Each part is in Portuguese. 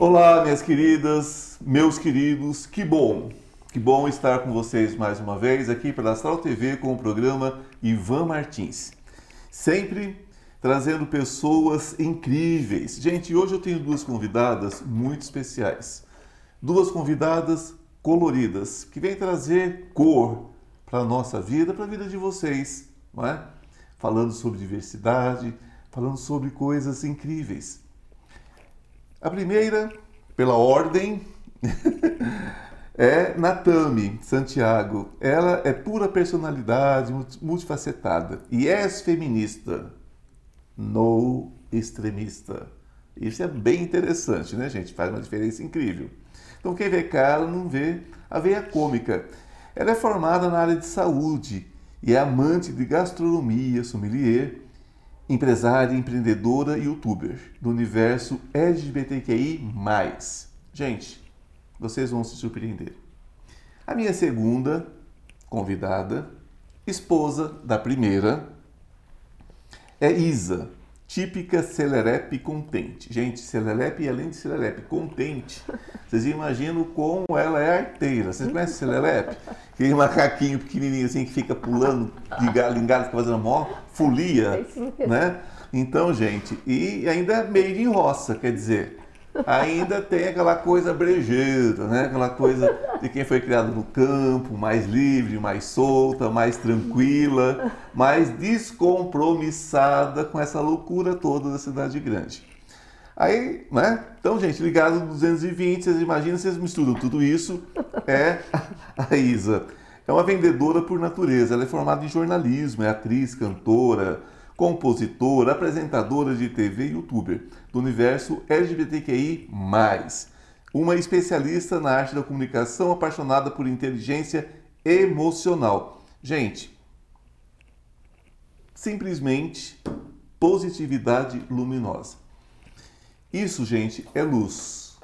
Olá, minhas queridas, meus queridos, que bom, que bom estar com vocês mais uma vez aqui pela Astral TV com o programa Ivan Martins. Sempre trazendo pessoas incríveis. Gente, hoje eu tenho duas convidadas muito especiais. Duas convidadas coloridas que vêm trazer cor para a nossa vida, para a vida de vocês, não é? Falando sobre diversidade, falando sobre coisas incríveis. A primeira, pela ordem, é Natami Santiago. Ela é pura personalidade, multifacetada e é feminista, no extremista. Isso é bem interessante, né, gente? Faz uma diferença incrível. Então, quem vê cara não vê a veia cômica. Ela é formada na área de saúde e é amante de gastronomia, sommelier empresária, empreendedora e youtuber do universo LGBTQI+. Gente, vocês vão se surpreender. A minha segunda convidada, esposa da primeira, é Isa, típica Celerepe contente. Gente, Celerepe, além de Celerepe contente, vocês imaginam como ela é arteira. Vocês conhecem Celerepe? Aquele macaquinho pequenininho assim que fica pulando de galho em galho, fica fazendo mó folia, né? Então, gente, e ainda é meio em roça, quer dizer, ainda tem aquela coisa brejeira, né? Aquela coisa de quem foi criado no campo, mais livre, mais solta, mais tranquila, mais descompromissada com essa loucura toda da cidade grande. Aí, né? Então, gente, ligado 220, vocês imaginam, vocês misturam tudo isso, é a Isa. É uma vendedora por natureza, ela é formada em jornalismo, é atriz, cantora, compositora, apresentadora de TV e youtuber do universo LGBTQI+. Uma especialista na arte da comunicação, apaixonada por inteligência emocional. Gente, simplesmente positividade luminosa. Isso, gente, é luz.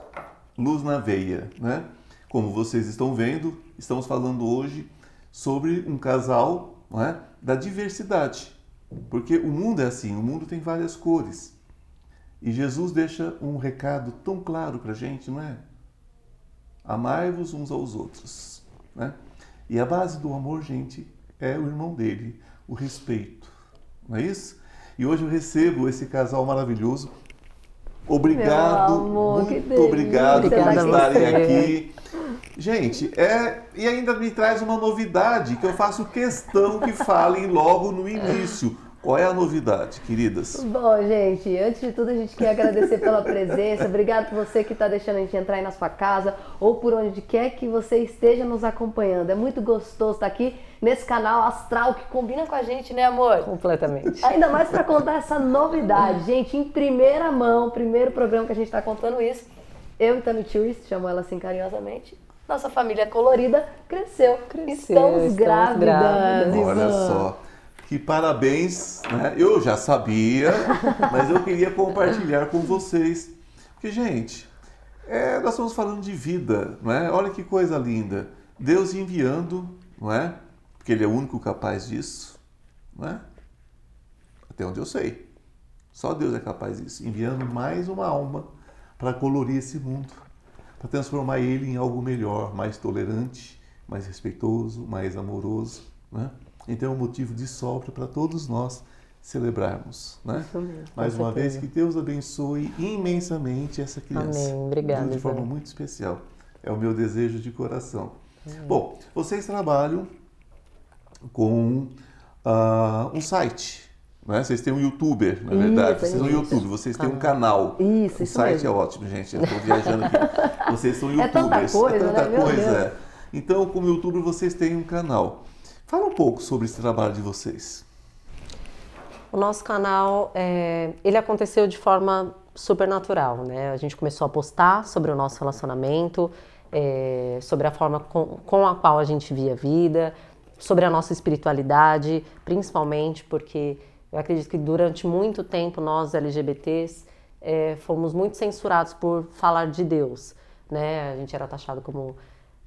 Luz na veia, né? Como vocês estão vendo, estamos falando hoje sobre um casal é? da diversidade. Porque o mundo é assim, o mundo tem várias cores. E Jesus deixa um recado tão claro para a gente, não é? Amai-vos uns aos outros. Né? E a base do amor, gente, é o irmão dele, o respeito. Não é isso? E hoje eu recebo esse casal maravilhoso. Obrigado, amor, muito obrigado por estarem aqui. Gente, é, e ainda me traz uma novidade que eu faço questão que falem logo no início. Qual é a novidade, queridas? Bom, gente, antes de tudo a gente quer agradecer pela presença. Obrigado por você que está deixando a gente entrar aí na sua casa ou por onde quer que você esteja nos acompanhando. É muito gostoso estar aqui nesse canal astral que combina com a gente, né, amor? Completamente. Ainda mais para contar essa novidade, gente, em primeira mão, primeiro programa que a gente está contando isso. Eu e Tami Tourist, chamo ela assim carinhosamente, nossa família colorida cresceu. Cresceu estamos, estamos grávidas. grávidas. Olha só. Que parabéns, né? Eu já sabia, mas eu queria compartilhar com vocês. Porque, gente, é, nós estamos falando de vida, não é? Olha que coisa linda. Deus enviando, não é? Porque Ele é o único capaz disso, não é? Até onde eu sei. Só Deus é capaz disso. Enviando mais uma alma para colorir esse mundo, para transformar ele em algo melhor, mais tolerante, mais respeitoso, mais amoroso, né? Então é um motivo de sopro para todos nós celebrarmos, né? Isso mesmo, Mais uma vez que Deus abençoe imensamente essa criança. Amém. Obrigada, De forma muito especial. É o meu desejo de coração. Bom, vocês trabalham com ah, um site, né? Vocês têm um youtuber, na Isso, verdade. Vocês são isso. YouTube, vocês têm um canal. Isso, o isso site mesmo. é ótimo, gente. Eu estou viajando aqui. Vocês são É tanta youtubers. coisa, é tanta né? Coisa. É. Então, como youtuber, vocês têm um canal. Fala um pouco sobre esse trabalho de vocês. O nosso canal, é, ele aconteceu de forma super natural, né? A gente começou a postar sobre o nosso relacionamento, é, sobre a forma com, com a qual a gente via a vida, sobre a nossa espiritualidade, principalmente porque eu acredito que durante muito tempo nós LGBTs é, fomos muito censurados por falar de Deus, né? A gente era taxado como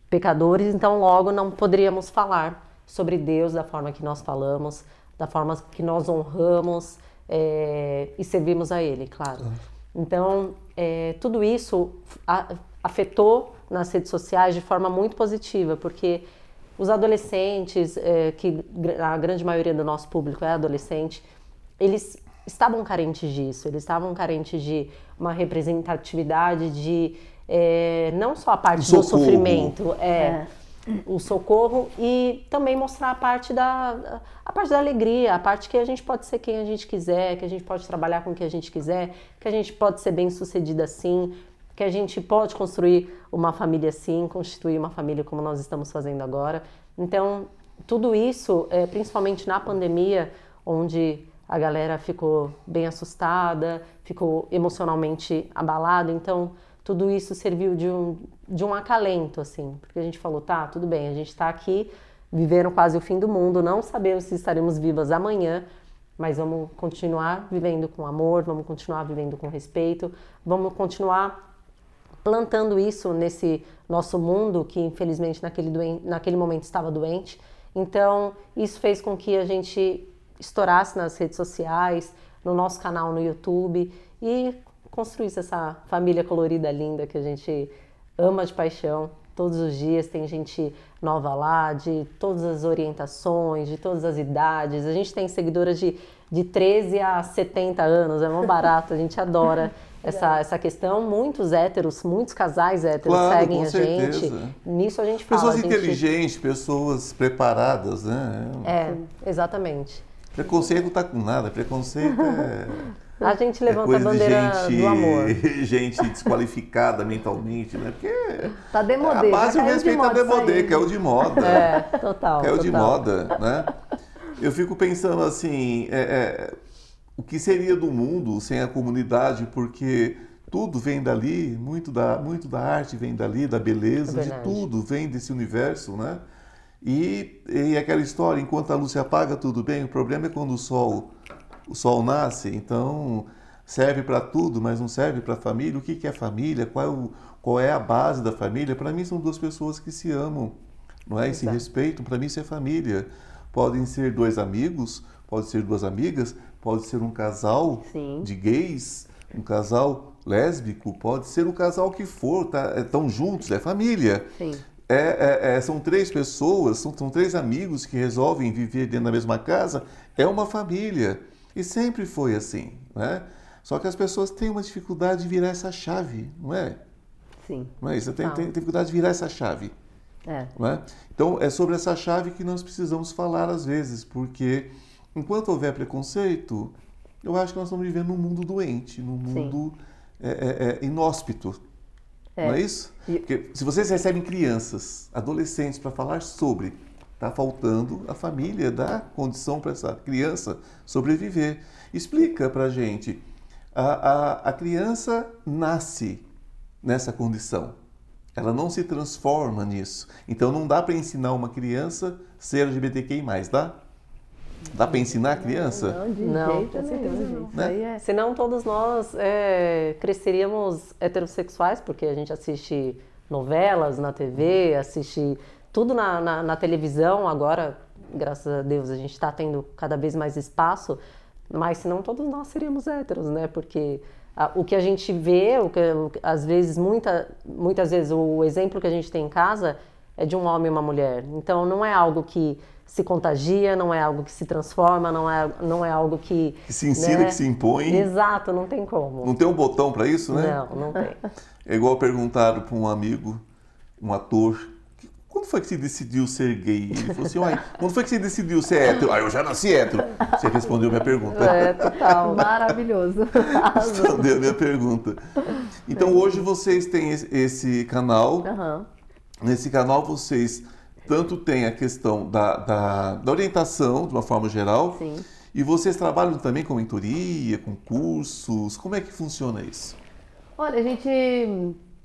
pecadores, então logo não poderíamos falar sobre Deus da forma que nós falamos, da forma que nós honramos é, e servimos a Ele, claro. Então, é, tudo isso afetou nas redes sociais de forma muito positiva, porque os adolescentes, é, que a grande maioria do nosso público é adolescente, eles estavam carentes disso, eles estavam carentes de uma representatividade de é, não só a parte do sofrimento, é, é, o socorro e também mostrar a parte da a parte da alegria, a parte que a gente pode ser quem a gente quiser, que a gente pode trabalhar com o que a gente quiser, que a gente pode ser bem sucedida assim, que a gente pode construir uma família assim, constituir uma família como nós estamos fazendo agora. Então, tudo isso, é, principalmente na pandemia, onde a galera ficou bem assustada, ficou emocionalmente abalada, então tudo isso serviu de um, de um acalento, assim, porque a gente falou, tá, tudo bem, a gente está aqui, vivendo quase o fim do mundo, não sabemos se estaremos vivas amanhã, mas vamos continuar vivendo com amor, vamos continuar vivendo com respeito, vamos continuar plantando isso nesse nosso mundo que infelizmente naquele, naquele momento estava doente. Então, isso fez com que a gente estourasse nas redes sociais, no nosso canal no YouTube e construísse essa família colorida linda que a gente ama de paixão. Todos os dias tem gente nova lá, de todas as orientações, de todas as idades. A gente tem seguidoras de, de 13 a 70 anos, é muito barato, a gente adora essa, essa questão. Muitos héteros, muitos casais héteros claro, seguem a certeza. gente. Nisso a gente fala. Pessoas gente... inteligentes, pessoas preparadas, né? É, exatamente. Preconceito não tá com nada, preconceito é. A gente levanta é a bandeira gente, do amor. Gente desqualificada mentalmente, né? Porque tá demodê, a base o respeito tá demodê, que é o de moda. É, total. Que é o de moda, né? Eu fico pensando assim, é, é, o que seria do mundo sem a comunidade, porque tudo vem dali, muito da, muito da arte vem dali, da beleza, É de tudo vem desse universo, né? E, e aquela história, enquanto a luz se apaga, tudo bem, o problema é quando o sol, o sol nasce, então serve para tudo, mas não serve para a família. O que, que é família? Qual é, o, qual é a base da família? Para mim são duas pessoas que se amam, não é? E se respeitam, para mim isso é família. Podem ser dois amigos, pode ser duas amigas, pode ser um casal Sim. de gays, um casal lésbico, pode ser um casal que for, tá, estão juntos, é família. Sim. É, é, é, são três pessoas, são, são três amigos que resolvem viver dentro da mesma casa, é uma família. E sempre foi assim, né? Só que as pessoas têm uma dificuldade de virar essa chave, não é? Sim. Não é isso? Tem, tem dificuldade de virar essa chave. É. Não é? Então, é sobre essa chave que nós precisamos falar às vezes, porque enquanto houver preconceito, eu acho que nós estamos vivendo num mundo doente, num mundo é, é, é, inóspito. É. Não é isso? Porque se vocês recebem crianças, adolescentes para falar sobre, está faltando a família dar condição para essa criança sobreviver. Explica para gente. A, a, a criança nasce nessa condição. Ela não se transforma nisso. Então não dá para ensinar uma criança ser LGBTQI+, dá? Dá para ensinar a criança? Não, de Não, jeito nenhum, não. Né? é... Senão todos nós é, cresceríamos heterossexuais, porque a gente assiste novelas na TV, assiste tudo na, na, na televisão. Agora, graças a Deus, a gente está tendo cada vez mais espaço, mas senão todos nós seríamos héteros, né? Porque a- o que a gente vê, o que, o às vezes, muita, muitas vezes, o exemplo que a gente tem em casa é de um homem e uma mulher. Então, não é algo que se contagia, não é algo que se transforma, não é, não é algo que... Que se ensina, né? que se impõe. Exato, não tem como. Não tem um botão para isso, né? Não, não tem. É igual perguntaram para um amigo, um ator, quando foi que você decidiu ser gay? Ele falou assim, uai, quando foi que você decidiu ser hétero? Ah, eu já nasci hétero. Você respondeu minha pergunta. É, total. Maravilhoso. Respondeu minha pergunta. Então hoje vocês têm esse- canal. Aham. Nesse canal vocês tanto têm a questão da, da, da orientação, de uma forma geral, Sim. e vocês trabalham também com mentoria, com cursos. Como é que funciona isso? Olha, a gente,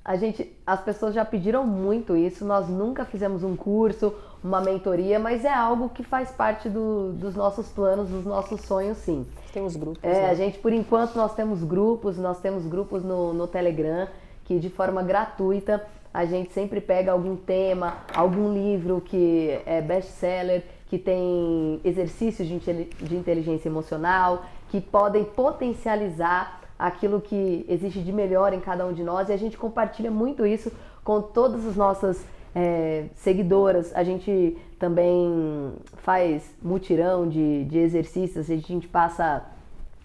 a gente, as pessoas já pediram muito isso. Nós nunca fizemos um curso, uma mentoria, mas é algo que faz parte do- dos nossos planos, dos nossos sonhos, sim. Tem os grupos. É, né? a gente, por enquanto, nós temos grupos, nós temos grupos no, no Telegram que de forma gratuita a gente sempre pega algum tema, algum livro que é best-seller, que tem exercícios de, de inteligência emocional, que podem potencializar aquilo que existe de melhor em cada um de nós e a gente compartilha muito isso com todas as nossas é, seguidoras. A gente também faz mutirão de, de exercícios, a gente passa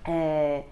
é,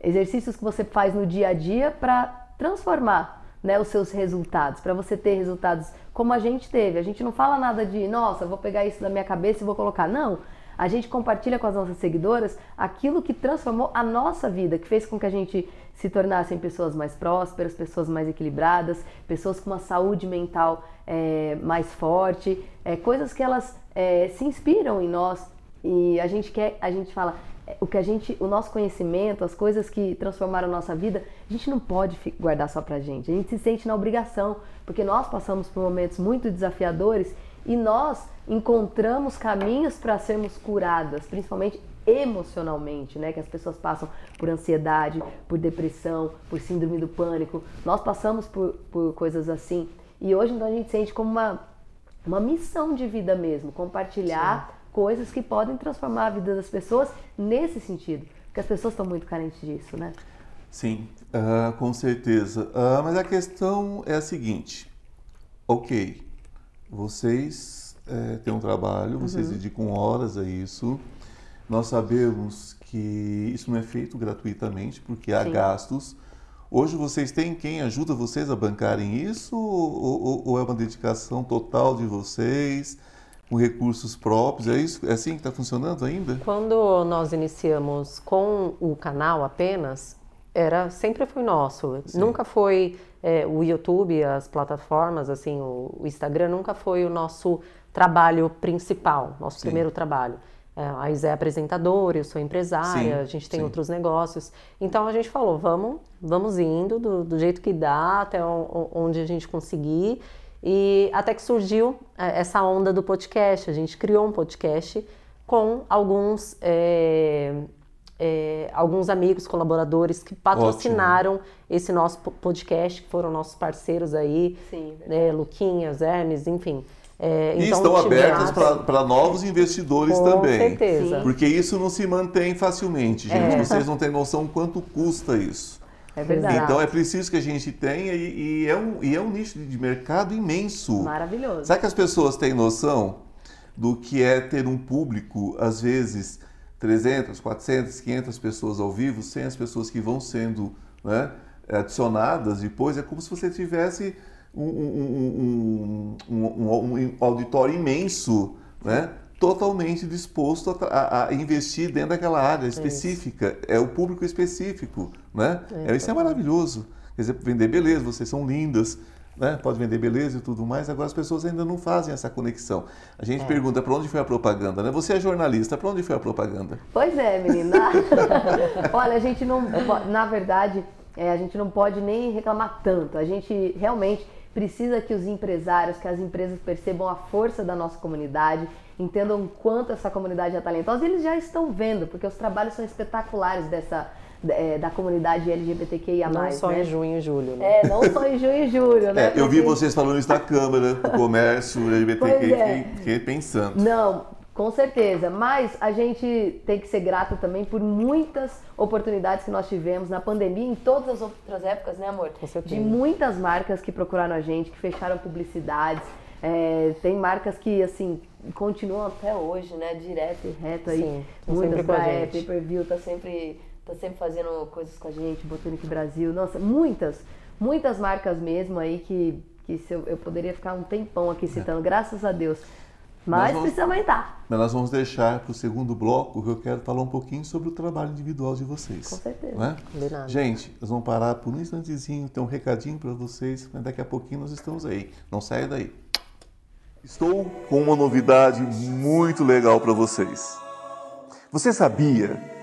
exercícios que você faz no dia a dia para transformar né, os seus resultados, para você ter resultados como a gente teve. A gente não fala nada de, nossa, vou pegar isso da minha cabeça e vou colocar. Não. A gente compartilha com as nossas seguidoras aquilo que transformou a nossa vida, que fez com que a gente se tornassem pessoas mais prósperas, pessoas mais equilibradas, pessoas com uma saúde mental é, mais forte, é, coisas que elas é, se inspiram em nós e a gente quer, a gente fala, o que a gente, o nosso conhecimento, as coisas que transformaram a nossa vida, a gente não pode guardar só pra gente. A gente se sente na obrigação, porque nós passamos por momentos muito desafiadores e nós encontramos caminhos para sermos curadas, principalmente emocionalmente, né? Que as pessoas passam por ansiedade, por depressão, por síndrome do pânico. Nós passamos por, por coisas assim. E hoje então a gente sente como uma, uma missão de vida mesmo, compartilhar Sim. coisas que podem transformar a vida das pessoas nesse sentido. Porque as pessoas estão muito carentes disso, né? Sim, uh, com certeza. Uh, mas a questão é a seguinte: ok, vocês é, têm um trabalho, vocês uhum. dedicam horas a isso. Nós sabemos que isso não é feito gratuitamente, porque há Sim. gastos. Hoje vocês têm quem ajuda vocês a bancarem isso ou, ou, ou é uma dedicação total de vocês? com recursos próprios. É isso? É assim que está funcionando ainda? Quando nós iniciamos com o canal apenas, era sempre foi nosso. Sim. Nunca foi é, o YouTube, as plataformas, assim, o, o, Instagram nunca foi o nosso trabalho principal, nosso sim. primeiro trabalho. É, a Isa é apresentadora, eu sou empresária, sim, a gente tem outros negócios. Então a gente falou, vamos, vamos indo do, do jeito que dá, até onde a gente conseguir. E até que surgiu é, essa onda do podcast. A gente criou um podcast com alguns é, é, alguns amigos, colaboradores que patrocinaram Ótimo. esse nosso podcast, que foram nossos parceiros aí, Sim, né, Luquinhas, Hermes, enfim. É, e então, estão abertas para novos investidores Com também. Com certeza. Porque isso não se mantém facilmente, gente. É. Vocês não têm noção quanto custa isso. É verdade. Então é preciso que a gente tenha e, e, é, um, e é um nicho de mercado imenso. Maravilhoso. Sabe que as pessoas têm noção do que é ter um público, às vezes, 300, 400, 500 pessoas ao vivo, sem as pessoas que vão sendo né, adicionadas depois, é como se você tivesse um, um, um, um auditório imenso, né, totalmente disposto a, a, a, investir dentro daquela área específica. É, é o público específico. Né? É, isso é maravilhoso. Quer dizer, vender beleza, vocês são lindas, né? pode vender beleza e tudo mais, agora as pessoas ainda não fazem essa conexão. A gente é. pergunta para onde foi a propaganda, né? Você é jornalista, para onde foi a propaganda? Pois é, menina. Olha, a gente não, na verdade, é, a gente não pode nem reclamar tanto. A gente realmente precisa que os empresários, que as empresas percebam a força da nossa comunidade, entendam quanto essa comunidade é talentosa. E eles já estão vendo, porque os trabalhos são espetaculares dessa é, da comunidade LGBTQIA+. Não só né? em junho e julho, né? É, não só em junho e julho, né? É, eu vi vocês falando isso na Câmara, do Comércio LGBTQI, é. fiquei pensando. Não, com certeza, mas a gente tem que ser grato também por muitas oportunidades que nós tivemos na pandemia, em todas as outras épocas, né, amor? Com certeza. De muitas marcas que procuraram a gente, que fecharam publicidades. É, tem marcas que, assim, continuam até hoje, né? Direto e reto aí. Sim, muitas da é, Pay Per View tá sempre tá sempre fazendo coisas com a gente, Botanic Brasil, nossa, muitas, muitas marcas mesmo aí que, que se eu, eu poderia ficar um tempão aqui citando, é. graças a Deus. Mas vamos, precisa aumentar. Mas nós vamos deixar para o segundo bloco que eu quero falar um pouquinho sobre o trabalho individual de vocês. Com certeza. Né? Gente, nós vamos parar por um instantezinho, tem um recadinho para vocês, mas daqui a pouquinho nós estamos aí. Não saia daí. Estou com uma novidade muito legal para vocês. Você sabia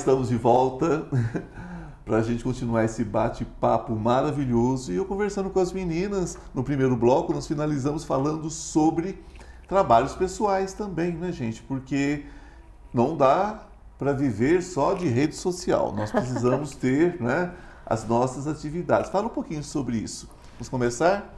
Estamos de volta para a gente continuar esse bate-papo maravilhoso. E eu conversando com as meninas, no primeiro bloco, nós finalizamos falando sobre trabalhos pessoais também, né, gente? Porque não dá para viver só de rede social. Nós precisamos ter né, as nossas atividades. Fala um pouquinho sobre isso. Vamos começar?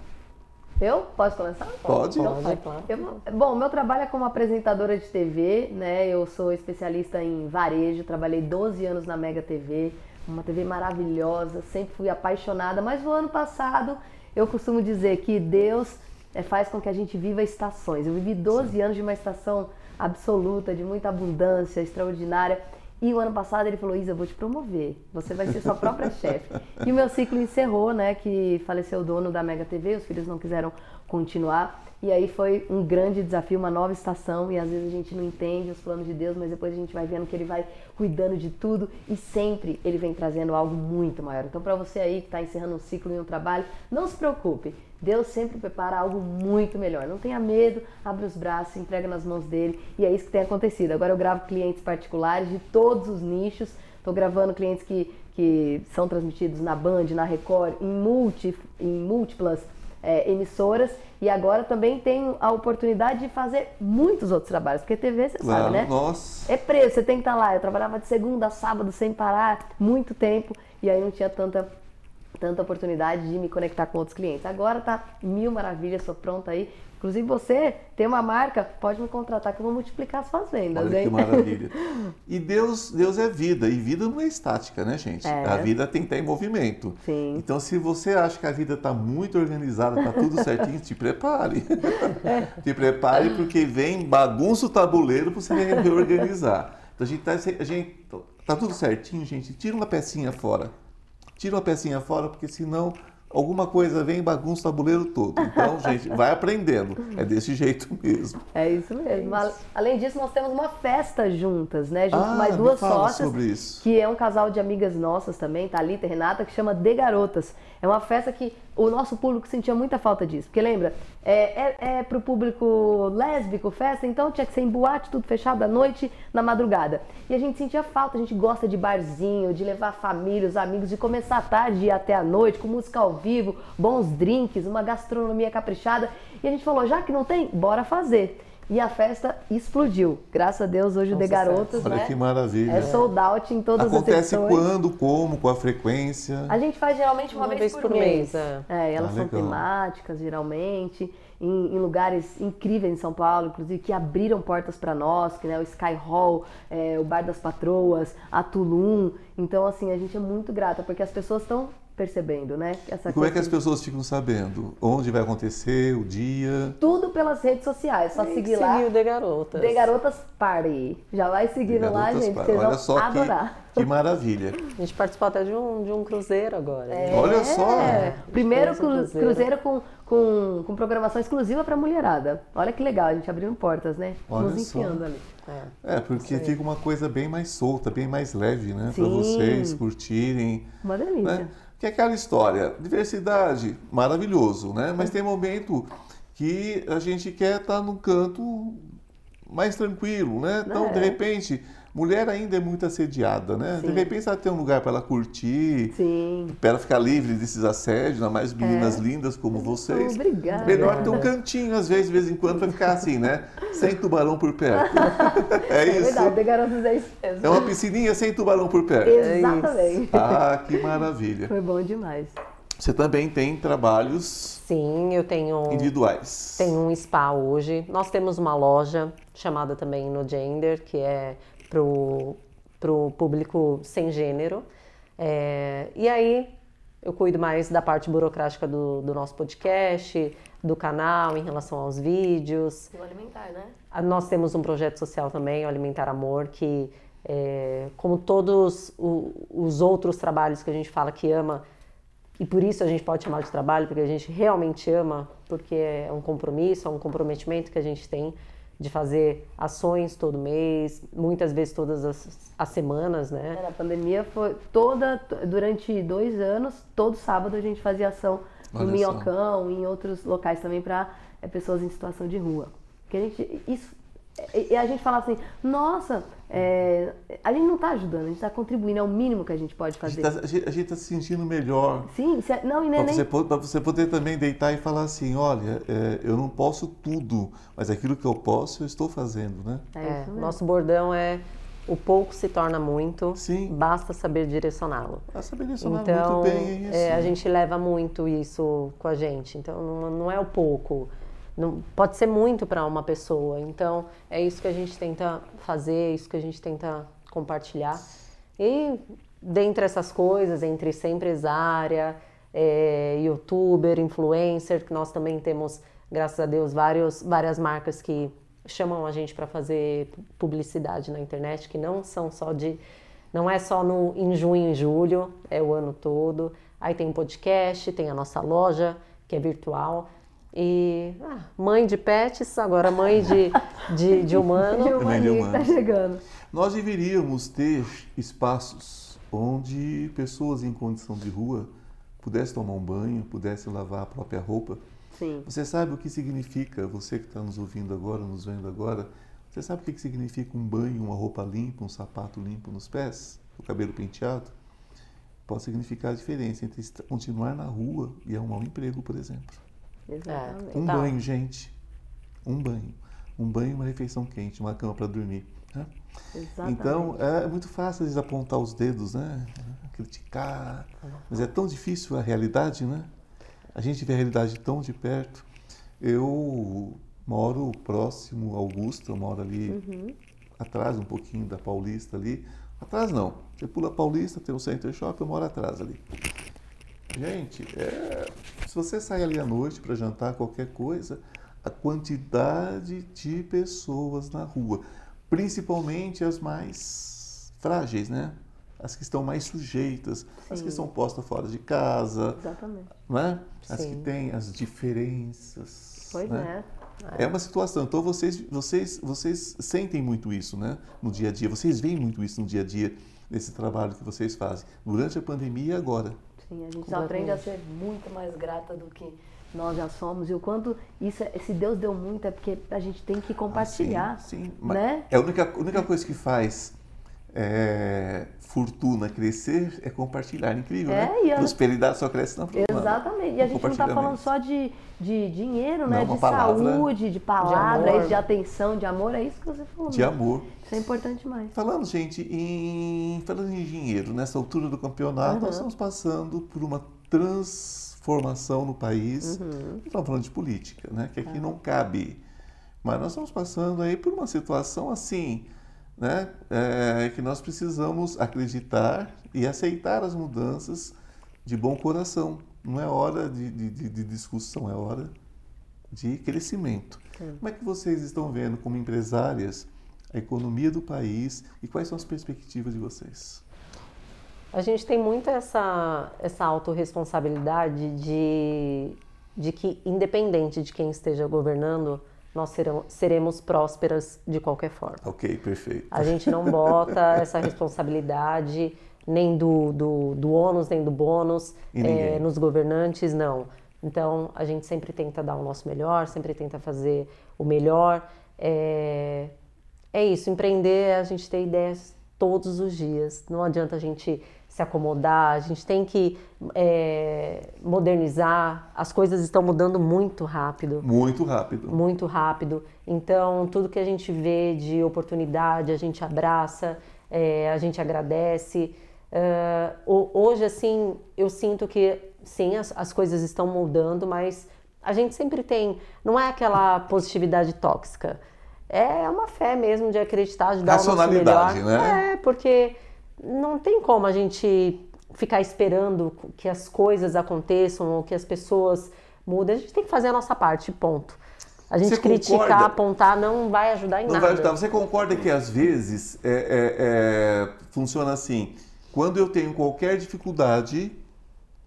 Eu? Posso começar? Pode. Pode, Pode claro. Eu, bom, meu trabalho é como apresentadora de TV, né? Eu sou especialista em varejo, trabalhei 12 anos na Mega TV, uma TV maravilhosa, sempre fui apaixonada, mas no ano passado eu costumo dizer que Deus é, faz com que a gente viva estações. Eu vivi 12 Sim. anos de uma estação absoluta, de muita abundância, extraordinária. E o ano passado ele falou: Isa, eu vou te promover, você vai ser sua própria chefe. E o meu ciclo encerrou, né? Que faleceu o dono da Mega TV, os filhos não quiseram continuar. E aí foi um grande desafio, uma nova estação, e às vezes a gente não entende os planos de Deus, mas depois a gente vai vendo que ele vai cuidando de tudo e sempre ele vem trazendo algo muito maior. Então, para você aí que está encerrando um ciclo em um trabalho, não se preocupe. Deus sempre prepara algo muito melhor. Não tenha medo, abre os braços, entrega nas mãos dele, e é isso que tem acontecido. Agora eu gravo clientes particulares de todos os nichos. Estou gravando clientes que, que são transmitidos na Band, na Record, em, multi, em múltiplas é, emissoras e agora também tenho a oportunidade de fazer muitos outros trabalhos, porque TV você sabe, né? Nossa. É preço, você tem que estar lá. Eu trabalhava de segunda a sábado sem parar, muito tempo, e aí não tinha tanta tanta oportunidade de me conectar com outros clientes. Agora tá mil maravilhas, sou pronta aí Inclusive você tem uma marca, pode me contratar que eu vou multiplicar as suas vendas, Olha hein? que maravilha. E Deus, Deus é vida, e vida não é estática, né, gente? É. A vida tem que estar em movimento. Sim. Então, se você acha que a vida está muito organizada, está tudo certinho, te prepare. É. te prepare porque vem bagunça o tabuleiro para você reorganizar. Então, a gente está a gente, tá tudo certinho, gente. Tira uma pecinha fora. Tira uma pecinha fora, porque senão alguma coisa vem e bagunça o tabuleiro todo. Então, gente, vai aprendendo. É desse jeito mesmo. É isso mesmo. É isso. Além disso, nós temos uma festa juntas, né? Junto ah, com mais duas sócias. Que é um casal de amigas nossas também, Thalita e Renata, que chama De Garotas. É uma festa que o nosso público sentia muita falta disso. Porque lembra, é, é, é pro público lésbico festa, então tinha que ser em boate, tudo fechado à noite, na madrugada. E a gente sentia falta, a gente gosta de barzinho, de levar família, os amigos, de começar a tarde e até a noite, com música ao vivo, bons drinks, uma gastronomia caprichada. E a gente falou, já que não tem, bora fazer. E a festa explodiu. Graças a Deus, hoje o De Garotas, Olha né? que maravilha. É sold out em todas Acontece as edições. quando, como, com a frequência? A gente faz geralmente uma, uma vez, vez, por, mês. mês. É. é elas ah, são temáticas, geralmente, em, em, lugares incríveis em São Paulo, inclusive, que abriram portas para nós, que né, o Sky Hall, é, o Bar das Patroas, a Tulum. Então, assim, a gente é muito grata, porque as pessoas estão percebendo, né? Essa e como é que as pessoas ficam sabendo? Onde vai acontecer, o dia? Tudo pelas redes sociais, só seguir lá. Seguir o De Garotas. De Garotas Party. Já vai seguindo lá, gente, vocês Olha vão só adorar. Que, que maravilha. A gente participou até de um, de um cruzeiro agora. É, Olha só. Primeiro cru, cruzeiro. cruzeiro, com, com, com programação exclusiva para mulherada. Olha que legal, a gente abrindo portas, né? Olha Nos enfiando só. ali. É, é porque fica uma coisa bem mais solta, bem mais leve, né? Para vocês curtirem. Uma delícia. Né? Que é aquela história, diversidade, maravilhoso, né? Mas tem momento que a gente quer estar tá num canto mais tranquilo, né? Então, é. de repente, mulher ainda é muito assediada, né? Sim. De repente ela tem um lugar para ela curtir, para ela ficar livre desses assédios, ainda mais meninas é. lindas como vocês. Obrigada. Melhor ter um cantinho, às vezes, de vez em quando, para ficar assim, né? Sem tubarão por perto. é, é isso. Verdade, garotos é isso mesmo. É uma piscininha sem tubarão por perto. Exatamente. ah, que maravilha. Foi bom demais. Você também tem trabalhos Sim, eu tenho individuais. Tenho um spa hoje. Nós temos uma loja chamada também no Gender, que é pro para o público sem gênero. É, e aí eu cuido mais da parte burocrática do, do, nosso podcast, do canal em relação aos vídeos. E o alimentar, né? Nós temos um projeto social também, o Alimentar Amor, que, é, como todos os outros trabalhos que a gente fala que ama, e por isso a gente pode chamar de trabalho, porque a gente realmente ama, porque é um compromisso, é um comprometimento que a gente tem de fazer ações todo mês, muitas vezes todas as, as semanas, né? É, na pandemia foi toda, durante dois anos, todo sábado a gente fazia ação no Minhocão, em outros locais também para é, pessoas em situação de rua. Que a gente, isso e a gente fala assim, nossa, é, a gente não está ajudando, a gente está contribuindo, é o mínimo que a gente pode fazer. A gente está tá se sentindo melhor. Sim, se, é, não, e nem... Para você, você, poder também deitar e falar assim, olha, é, eu não posso tudo, mas aquilo que eu posso, eu estou fazendo, né? É, é nosso bordão é o pouco se torna muito, Sim. basta saber direcioná-lo. Basta saber direcionar então, muito bem, é isso. É, a gente leva muito isso com a gente, então não, não é o pouco, não, pode ser muito para uma pessoa. Então, é isso que a gente tenta fazer, é isso que a gente tenta compartilhar. E dentre essas coisas, entre ser empresária, é, youtuber, influencer, que nós também temos, graças a Deus, vários, várias marcas que chamam a gente para fazer publicidade na internet, que não são só de. Não é só no, em junho e julho, é o ano todo. Aí tem podcast, tem a nossa loja, que é virtual. E ah, mãe de pets, agora mãe de, de, de humano. de humano está chegando. Nós deveríamos ter espaços onde pessoas em condição de rua pudessem tomar um banho, pudessem lavar a própria roupa. Sim. Você sabe o que significa, você que está nos ouvindo agora, nos vendo agora, você sabe o que significa um banho, uma roupa limpa, um sapato limpo nos pés, o cabelo penteado? Pode significar a diferença entre continuar na rua e arrumar um emprego, por exemplo. Exatamente. Um tá. banho, gente. Um banho. Um banho uma refeição quente, uma cama para dormir. Né? Exatamente. Então, é muito fácil eles apontar os dedos, né? Criticar. Mas é tão difícil a realidade, né? A gente vê a realidade tão de perto. Eu moro próximo a Augusta, eu moro ali uhum. atrás um pouquinho da Paulista ali. Atrás não. Você pula a Paulista, tem o Center Shop, eu moro atrás ali. Gente, é, se você sai ali à noite para jantar qualquer coisa, a quantidade de pessoas na rua, principalmente as mais frágeis, né? As que estão mais sujeitas, Sim. as que são postas fora de casa, Exatamente. Né? As Sim. que têm as diferenças. Pois né? é. É uma situação. Então vocês, vocês, vocês sentem muito isso, né? No dia a dia. Vocês veem muito isso no dia a dia nesse trabalho que vocês fazem durante a pandemia e agora. Sim, a gente só aprende a ser muito mais grata do que nós já somos e o quanto isso, é, se Deus deu muito é porque a gente tem que compartilhar, ah, sim, sim. né? É a única, a única coisa que faz é, fortuna crescer é compartilhar. Incrível, é, né? Prosperidade só cresce na fortuna. Exatamente. E a gente não está falando só de, de dinheiro, né? Não, de palavra, saúde, de palavras, de, de, atenção, de amor. É isso que você falou. De né? amor. Isso é importante mais. Falando, gente, em, falando em dinheiro, nessa altura do campeonato, uhum. nós estamos passando por uma transformação no país. Uhum. Estamos falando de política, né? Que aqui uhum. não cabe. Mas nós estamos passando aí por uma situação assim né, é, que nós precisamos acreditar e aceitar as mudanças de bom coração. Não é hora de, de, de discussão, é hora de crescimento. Sim. Como é que vocês estão vendo, como empresárias, a economia do país e quais são as perspectivas de vocês? A gente tem muito essa, essa autorresponsabilidade de, de que, independente de quem esteja governando, nós serão, seremos prósperas de qualquer forma. Ok, perfeito. A gente não bota essa responsabilidade nem do, do, do ônus, nem do bônus é, nos governantes, não. Então, a gente sempre tenta dar o nosso melhor, sempre tenta fazer o melhor. É, é isso, empreender, a gente tem ideias todos os dias. Não adianta a gente se acomodar, a gente tem que é, modernizar. As coisas estão mudando muito rápido. Muito rápido. Muito rápido. Então, tudo que a gente vê de oportunidade, a gente abraça, é, a gente agradece. Uh, hoje, assim, eu sinto que, sim, as, as coisas estão mudando, mas a gente sempre tem. Não é aquela positividade tóxica. é uma fé mesmo de acreditar, de dar o nosso melhor. né? É, porque não tem como a gente ficar esperando que as coisas aconteçam ou que as pessoas mudem. A gente tem que fazer a nossa parte, ponto. A gente Você criticar, concorda? apontar não vai ajudar em Não nada. vai ajudar. Você concorda que às vezes é, é, é, funciona assim? Quando eu tenho qualquer dificuldade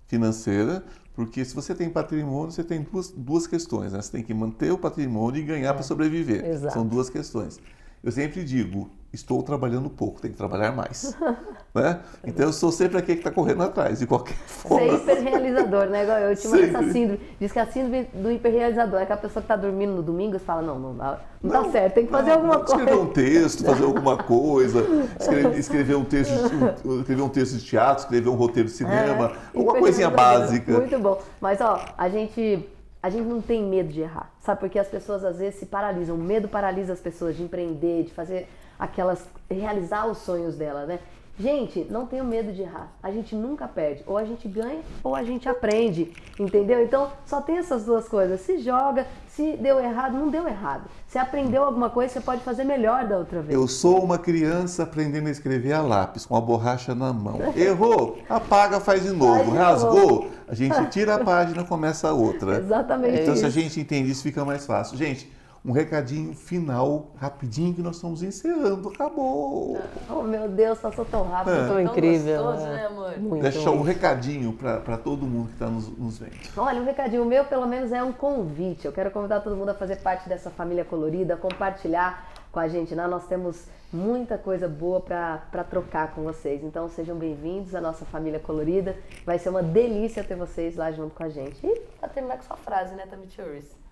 financeira, porque se você tem patrimônio, você tem duas, duas questões. Né? Você tem que manter o patrimônio e ganhar para sobreviver. exato. São duas questões. Eu sempre digo, estou trabalhando pouco, tenho que trabalhar mais. né? Então eu sou sempre aquele que está correndo atrás, de qualquer forma. hiperrealizador, né? Igual eu tinha essa síndrome. Diz que a síndrome do hiperrealizador é aquela pessoa que tá dormindo no domingo e fala, não, não, dá- não, tá certo, tem que fazer alguma coisa. Escrever um texto, fazer alguma coisa, escrever, escrever um texto, de- escrever um texto de teatro, escrever um roteiro de cinema, É, uma coisinha básica. Muito bom. Mas, ó, a gente, a gente não tem medo de errar. Sabe? Porque as pessoas às vezes se paralisam. O medo paralisa as pessoas de empreender, de fazer aquelas. realizar os sonhos dela, né? Gente, não tenham medo de errar. A gente nunca perde. Ou a gente ganha ou a gente aprende. Entendeu? Então, só tem essas duas coisas. Se joga, se deu errado, não deu errado. Se aprendeu alguma coisa, você pode fazer melhor da outra vez. Eu sou uma criança aprendendo a escrever a lápis, com a borracha na mão. Errou, apaga, faz de novo. Faz de Rasgou, a gente tira a página, começa a outra. Exatamente Então, se a isso. gente entende isso, fica mais fácil. Gente, um recadinho final, rapidinho, que nós estamos encerrando. Acabou. Oh, meu Deus, passou tão rápido. É. tão Tão incrível. gostoso, é. né, amor? Muito. Deixa um recadinho para todo mundo que está nos, nos vendo. Olha, um recadinho o meu, pelo menos, é um convite. Eu quero convidar todo mundo a fazer parte dessa família colorida, compartilhar com a gente. Né? Nós temos muita coisa boa para trocar com vocês. Então, sejam bem-vindos à nossa família colorida. Vai ser uma delícia ter vocês lá junto com a gente. E pra terminar com sua frase, né, Tamitiuris?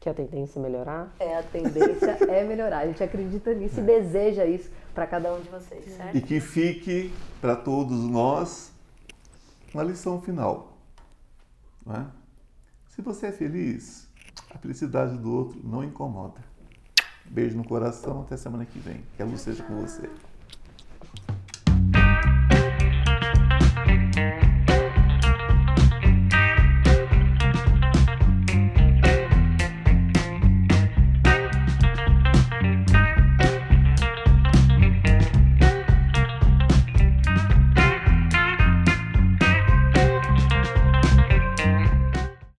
Que a tendência é melhorar. É, a tendência é melhorar. A gente acredita nisso e deseja isso para cada um de vocês, certo? E que fique para todos nós uma lição final. não é? Se você é feliz, a felicidade do outro não incomoda. Beijo no coração, até semana que vem. Que a luz seja com você.